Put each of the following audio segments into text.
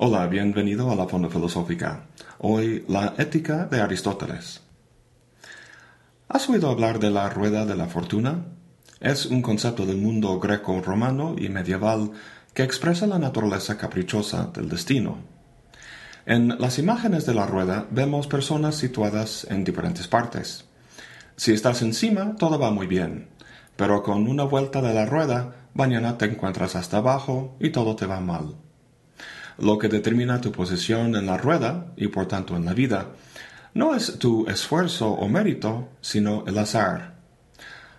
Hola, bienvenido a la Fonda Filosófica. Hoy, la ética de Aristóteles. ¿Has oído hablar de la rueda de la fortuna? Es un concepto del mundo greco-romano y medieval que expresa la naturaleza caprichosa del destino. En las imágenes de la rueda vemos personas situadas en diferentes partes. Si estás encima, todo va muy bien, pero con una vuelta de la rueda, mañana te encuentras hasta abajo y todo te va mal. Lo que determina tu posición en la rueda, y por tanto en la vida, no es tu esfuerzo o mérito, sino el azar.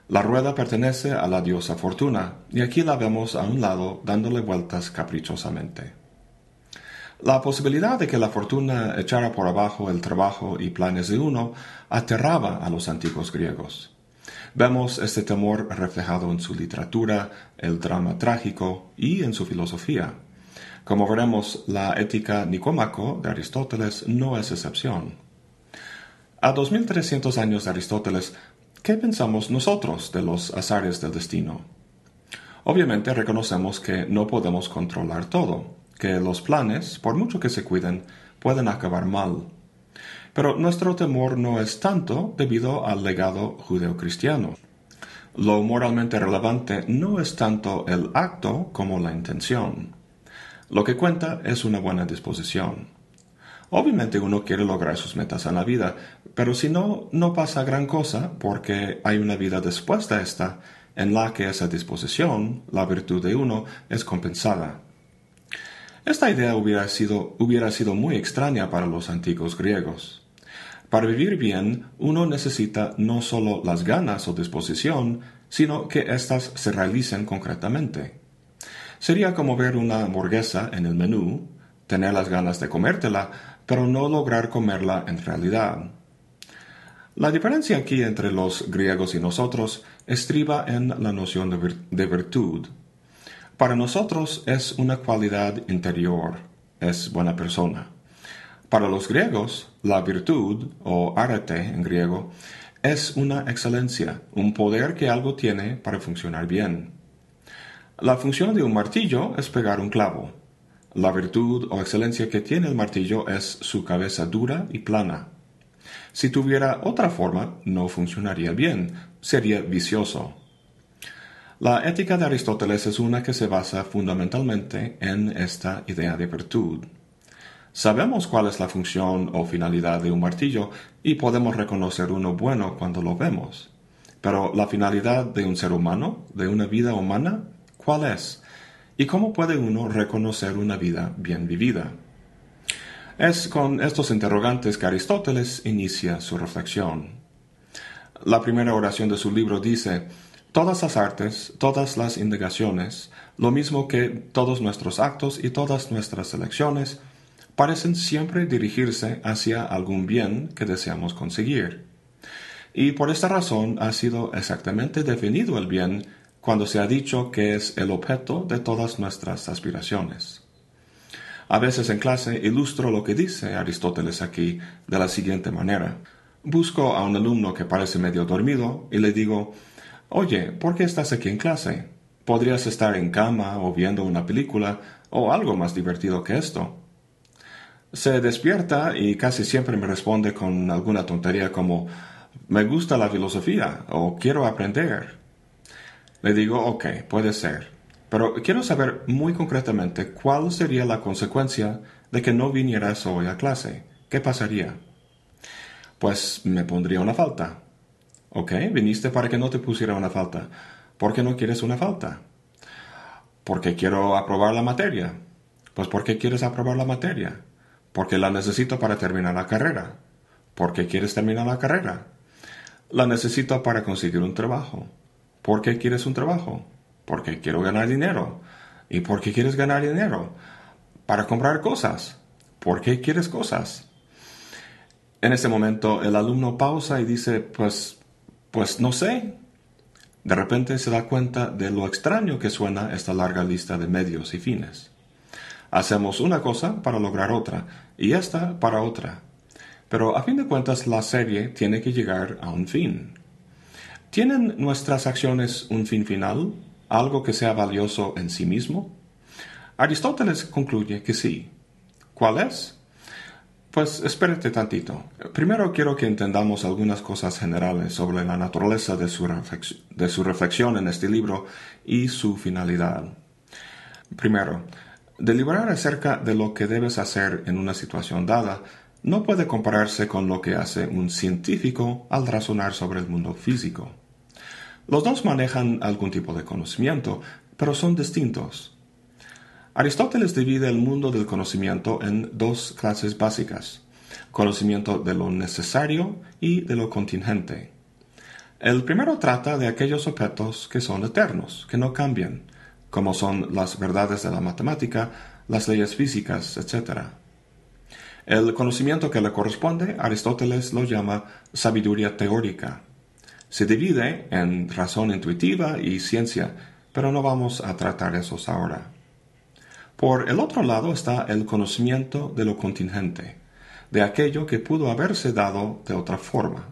La rueda pertenece a la diosa Fortuna, y aquí la vemos a un lado dándole vueltas caprichosamente. La posibilidad de que la fortuna echara por abajo el trabajo y planes de uno aterraba a los antiguos griegos. Vemos este temor reflejado en su literatura, el drama trágico y en su filosofía. Como veremos, la ética nicómaco de Aristóteles no es excepción. A 2300 años de Aristóteles, ¿Qué pensamos nosotros de los azares del destino? Obviamente reconocemos que no podemos controlar todo, que los planes, por mucho que se cuiden, pueden acabar mal. Pero nuestro temor no es tanto debido al legado judeocristiano. Lo moralmente relevante no es tanto el acto como la intención. Lo que cuenta es una buena disposición. Obviamente uno quiere lograr sus metas en la vida, pero si no, no pasa gran cosa porque hay una vida después de esta en la que esa disposición, la virtud de uno, es compensada. Esta idea hubiera sido, hubiera sido muy extraña para los antiguos griegos. Para vivir bien, uno necesita no solo las ganas o disposición, sino que éstas se realicen concretamente. Sería como ver una hamburguesa en el menú, tener las ganas de comértela, pero no lograr comerla en realidad. La diferencia aquí entre los griegos y nosotros estriba en la noción de, virtud. Para nosotros es una cualidad interior, es buena persona. Para los griegos, la virtud, o arete en griego, es una excelencia, un poder que algo tiene para funcionar bien. La función de un martillo es pegar un clavo. La virtud o excelencia que tiene el martillo es su cabeza dura y plana. Si tuviera otra forma, no funcionaría bien, sería vicioso. La ética de Aristóteles es una que se basa fundamentalmente en esta idea de virtud. Sabemos cuál es la función o finalidad de un martillo y podemos reconocer uno bueno cuando lo vemos. Pero la finalidad de un ser humano, de una vida humana, ¿cuál es? ¿Y cómo puede uno reconocer una vida bien vivida? Es con estos interrogantes que Aristóteles inicia su reflexión. La primera oración de su libro dice, Todas las artes, todas las indagaciones, lo mismo que todos nuestros actos y todas nuestras elecciones, parecen siempre dirigirse hacia algún bien que deseamos conseguir. Y por esta razón ha sido exactamente definido el bien cuando se ha dicho que es el objeto de todas nuestras aspiraciones. A veces en clase ilustro lo que dice Aristóteles aquí de la siguiente manera. Busco a un alumno que parece medio dormido y le digo, Oye, ¿por qué estás aquí en clase? Podrías estar en cama o viendo una película o algo más divertido que esto. Se despierta y casi siempre me responde con alguna tontería como me gusta la filosofía o quiero aprender. Le digo, ok, puede ser. Pero quiero saber muy concretamente cuál sería la consecuencia de que no vinieras hoy a clase. ¿Qué pasaría? Pues me pondría una falta. Ok, viniste para que no te pusiera una falta. ¿Por qué no quieres una falta? Porque quiero aprobar la materia. Pues ¿por qué quieres aprobar la materia? Porque la necesito para terminar la carrera. ¿Por qué quieres terminar la carrera? La necesito para conseguir un trabajo. ¿Por qué quieres un trabajo? Porque quiero ganar dinero. ¿Y por qué quieres ganar dinero? Para comprar cosas. ¿Por qué quieres cosas? En ese momento el alumno pausa y dice, pues, pues no sé. De repente se da cuenta de lo extraño que suena esta larga lista de medios y fines. Hacemos una cosa para lograr otra y esta para otra. Pero a fin de cuentas la serie tiene que llegar a un fin. ¿Tienen nuestras acciones un fin final? ¿Algo que sea valioso en sí mismo? Aristóteles concluye que sí. ¿Cuál es? Pues espérate tantito. Primero quiero que entendamos algunas cosas generales sobre la naturaleza de su, de su reflexión en este libro y su finalidad. Primero, deliberar acerca de lo que debes hacer en una situación dada no puede compararse con lo que hace un científico al razonar sobre el mundo físico. Los dos manejan algún tipo de conocimiento, pero son distintos. Aristóteles divide el mundo del conocimiento en dos clases básicas, conocimiento de lo necesario y de lo contingente. El primero trata de aquellos objetos que son eternos, que no cambian, como son las verdades de la matemática, las leyes físicas, etc. El conocimiento que le corresponde, Aristóteles lo llama sabiduría teórica. Se divide en razón intuitiva y ciencia, pero no vamos a tratar esos ahora. Por el otro lado está el conocimiento de lo contingente, de aquello que pudo haberse dado de otra forma.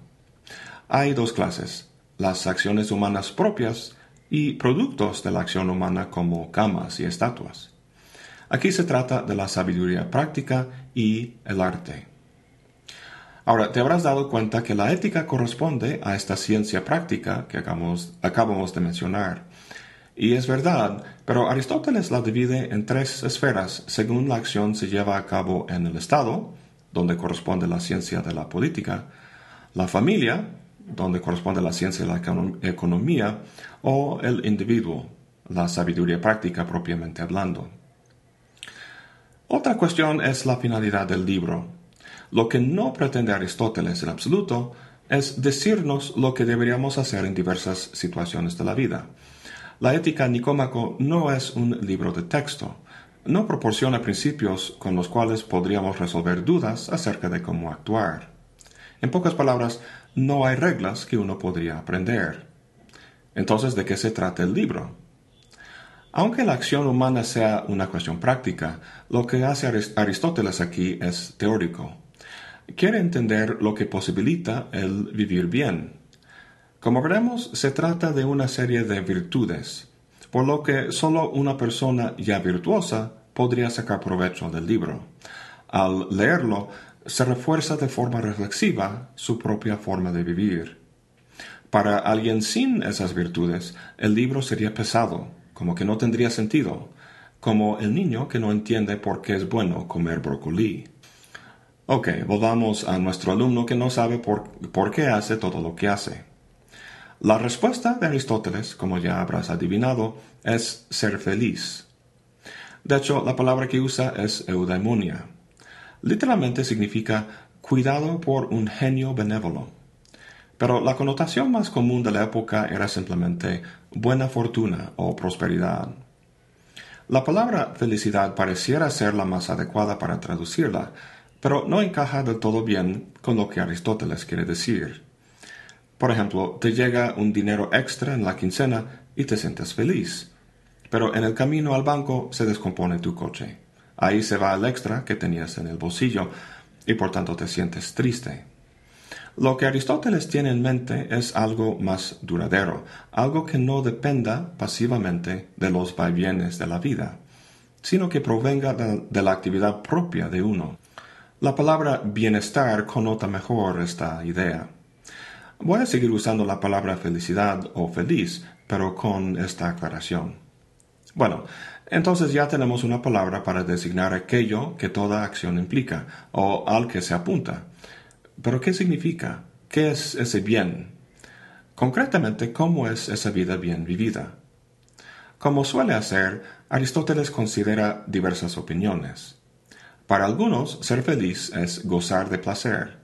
Hay dos clases, las acciones humanas propias y productos de la acción humana como camas y estatuas. Aquí se trata de la sabiduría práctica y el arte. Ahora, te habrás dado cuenta que la ética corresponde a esta ciencia práctica que acabamos, de mencionar. Y es verdad, pero Aristóteles la divide en tres esferas según la acción se lleva a cabo en el Estado, donde corresponde la ciencia de la política, la familia, donde corresponde la ciencia de la economía, o el individuo, la sabiduría práctica propiamente hablando. Otra cuestión es la finalidad del libro. Lo que no pretende Aristóteles en absoluto es decirnos lo que deberíamos hacer en diversas situaciones de la vida. La ética Nicómaco no es un libro de texto. No proporciona principios con los cuales podríamos resolver dudas acerca de cómo actuar. En pocas palabras, no hay reglas que uno podría aprender. Entonces, ¿de qué se trata el libro? Aunque la acción humana sea una cuestión práctica, lo que hace Aristóteles aquí es teórico. Quiere entender lo que posibilita el vivir bien, como veremos, se trata de una serie de virtudes, por lo que solo una persona ya virtuosa podría sacar provecho del libro. Al leerlo, se refuerza de forma reflexiva su propia forma de vivir. Para alguien sin esas virtudes, el libro sería pesado, como que no tendría sentido, como el niño que no entiende por qué es bueno comer brócoli. Ok, volvamos a nuestro alumno que no sabe por qué hace todo lo que hace. La respuesta de Aristóteles, como ya habrás adivinado, es ser feliz. De hecho, la palabra que usa es eudaimonia. Literalmente significa cuidado por un genio benévolo. Pero la connotación más común de la época era simplemente buena fortuna o prosperidad. La palabra felicidad pareciera ser la más adecuada para traducirla, pero no encaja del todo bien con lo que Aristóteles quiere decir. Por ejemplo, te llega un dinero extra en la quincena y te sientes feliz. Pero en el camino al banco se descompone tu coche. Ahí se va el extra que tenías en el bolsillo y por tanto te sientes triste. Lo que Aristóteles tiene en mente es algo más duradero, algo que no dependa pasivamente de los vaivienes de la vida, sino que provenga de la actividad propia de uno. La palabra bienestar connota mejor esta idea. Voy a seguir usando la palabra felicidad o feliz, pero con esta aclaración. Bueno, entonces ya tenemos una palabra para designar aquello que toda acción implica, o al que se apunta. Pero ¿qué significa? ¿Qué es ese bien? Concretamente, ¿cómo es esa vida bien vivida? Como suele hacer, Aristóteles considera diversas opiniones. Para algunos, ser feliz es gozar de placer.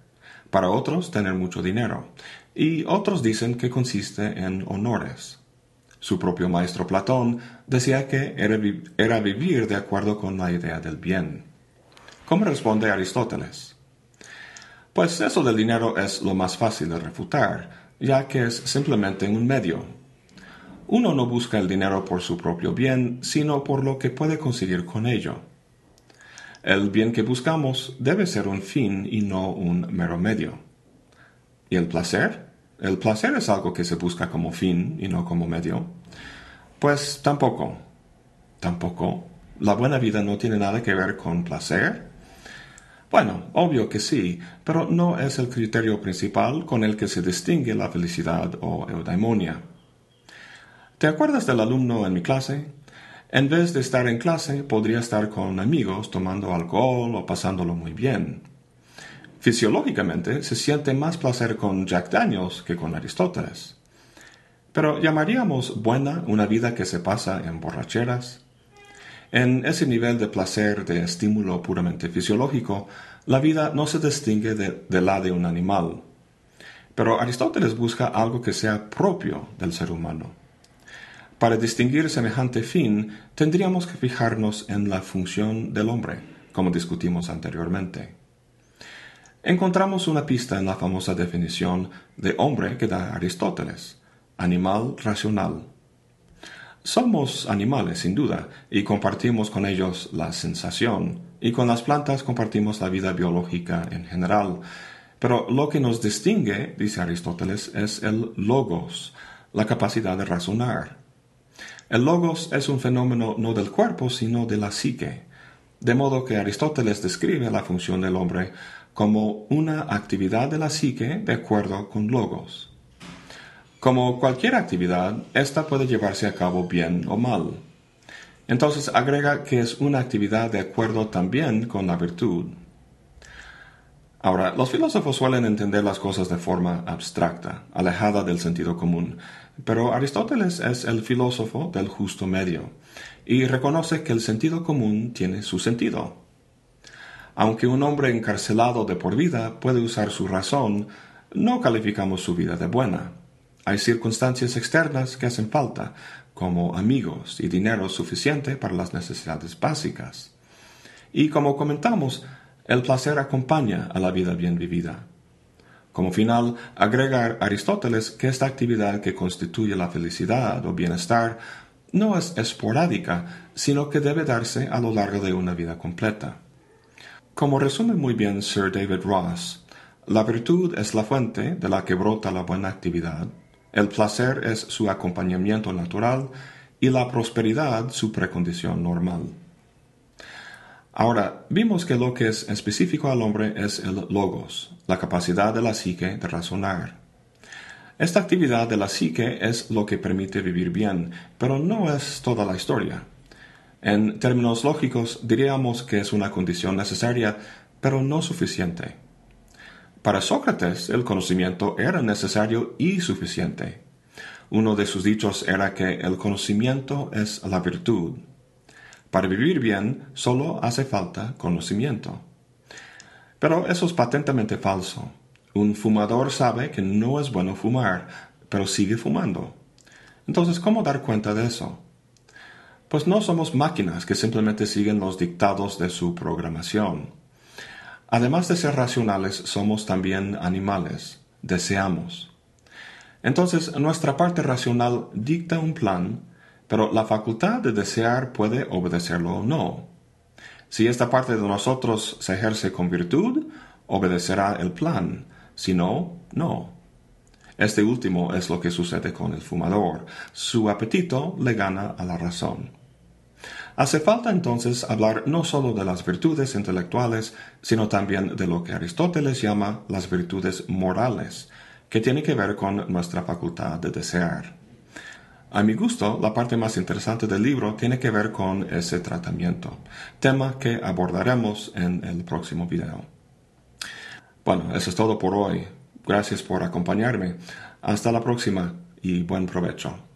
Para otros, tener mucho dinero y otros dicen que consiste en honores. Su propio maestro Platón decía que era, vivir de acuerdo con la idea del bien. ¿Cómo responde Aristóteles? Pues eso del dinero es lo más fácil de refutar, ya que es simplemente un medio. Uno no busca el dinero por su propio bien, sino por lo que puede conseguir con ello. El bien que buscamos debe ser un fin y no un mero medio. ¿Y el placer? ¿El placer es algo que se busca como fin y no como medio? Pues tampoco. Tampoco. La buena vida no tiene nada que ver con placer. Bueno, obvio que sí, pero no es el criterio principal con el que se distingue la felicidad o eudaimonia. ¿Te acuerdas del alumno en mi clase? En vez de estar en clase, podría estar con amigos tomando alcohol o pasándolo muy bien. Fisiológicamente, se siente más placer con Jack Daniels que con Aristóteles. Pero ¿llamaríamos buena una vida que se pasa en borracheras? En ese nivel de placer, de estímulo puramente fisiológico, la vida no se distingue de, la de un animal. Pero Aristóteles busca algo que sea propio del ser humano. Para distinguir semejante fin, tendríamos que fijarnos en la función del hombre, como discutimos anteriormente. Encontramos una pista en la famosa definición de hombre que da Aristóteles, animal racional. Somos animales, sin duda, y compartimos con ellos la sensación, y con las plantas compartimos la vida biológica en general. Pero lo que nos distingue, dice Aristóteles, es el logos, la capacidad de razonar. El logos es un fenómeno no del cuerpo, sino de la psique, de modo que Aristóteles describe la función del hombre como una actividad de la psique de acuerdo con logos. Como cualquier actividad, ésta puede llevarse a cabo bien o mal. Entonces agrega que es una actividad de acuerdo también con la virtud. Ahora, los filósofos suelen entender las cosas de forma abstracta, alejada del sentido común, pero Aristóteles es el filósofo del justo medio, y reconoce que el sentido común tiene su sentido. Aunque un hombre encarcelado de por vida puede usar su razón, no calificamos su vida de buena. Hay circunstancias externas que hacen falta, como amigos y dinero suficiente para las necesidades básicas. Y como comentamos, el placer acompaña a la vida bien vivida. Como final, agrega Aristóteles que esta actividad que constituye la felicidad o bienestar no es esporádica, sino que debe darse a lo largo de una vida completa. Como resume muy bien Sir David Ross, la virtud es la fuente de la que brota la buena actividad, el placer es su acompañamiento natural y la prosperidad su precondición normal. Ahora, vimos que lo que es específico al hombre es el logos, la capacidad de la psique de razonar. Esta actividad de la psique es lo que permite vivir bien, pero no es toda la historia. En términos lógicos, diríamos que es una condición necesaria, pero no suficiente. Para Sócrates, el conocimiento era necesario y suficiente. Uno de sus dichos era que el conocimiento es la virtud. Para vivir bien solo hace falta conocimiento. Pero eso es patentemente falso. Un fumador sabe que no es bueno fumar, pero sigue fumando. Entonces, ¿cómo dar cuenta de eso? Pues no somos máquinas que simplemente siguen los dictados de su programación. Además de ser racionales, somos también animales, deseamos. Entonces, nuestra parte racional dicta un plan pero la facultad de desear puede obedecerlo o no. Si esta parte de nosotros se ejerce con virtud, obedecerá el plan, si no, no. Este último es lo que sucede con el fumador. Su apetito le gana a la razón. Hace falta entonces hablar no sólo de las virtudes intelectuales, sino también de lo que Aristóteles llama las virtudes morales, que tiene que ver con nuestra facultad de desear. A mi gusto, la parte más interesante del libro tiene que ver con ese tratamiento, tema que abordaremos en el próximo video. Bueno, eso es todo por hoy. Gracias por acompañarme. Hasta la próxima y buen provecho.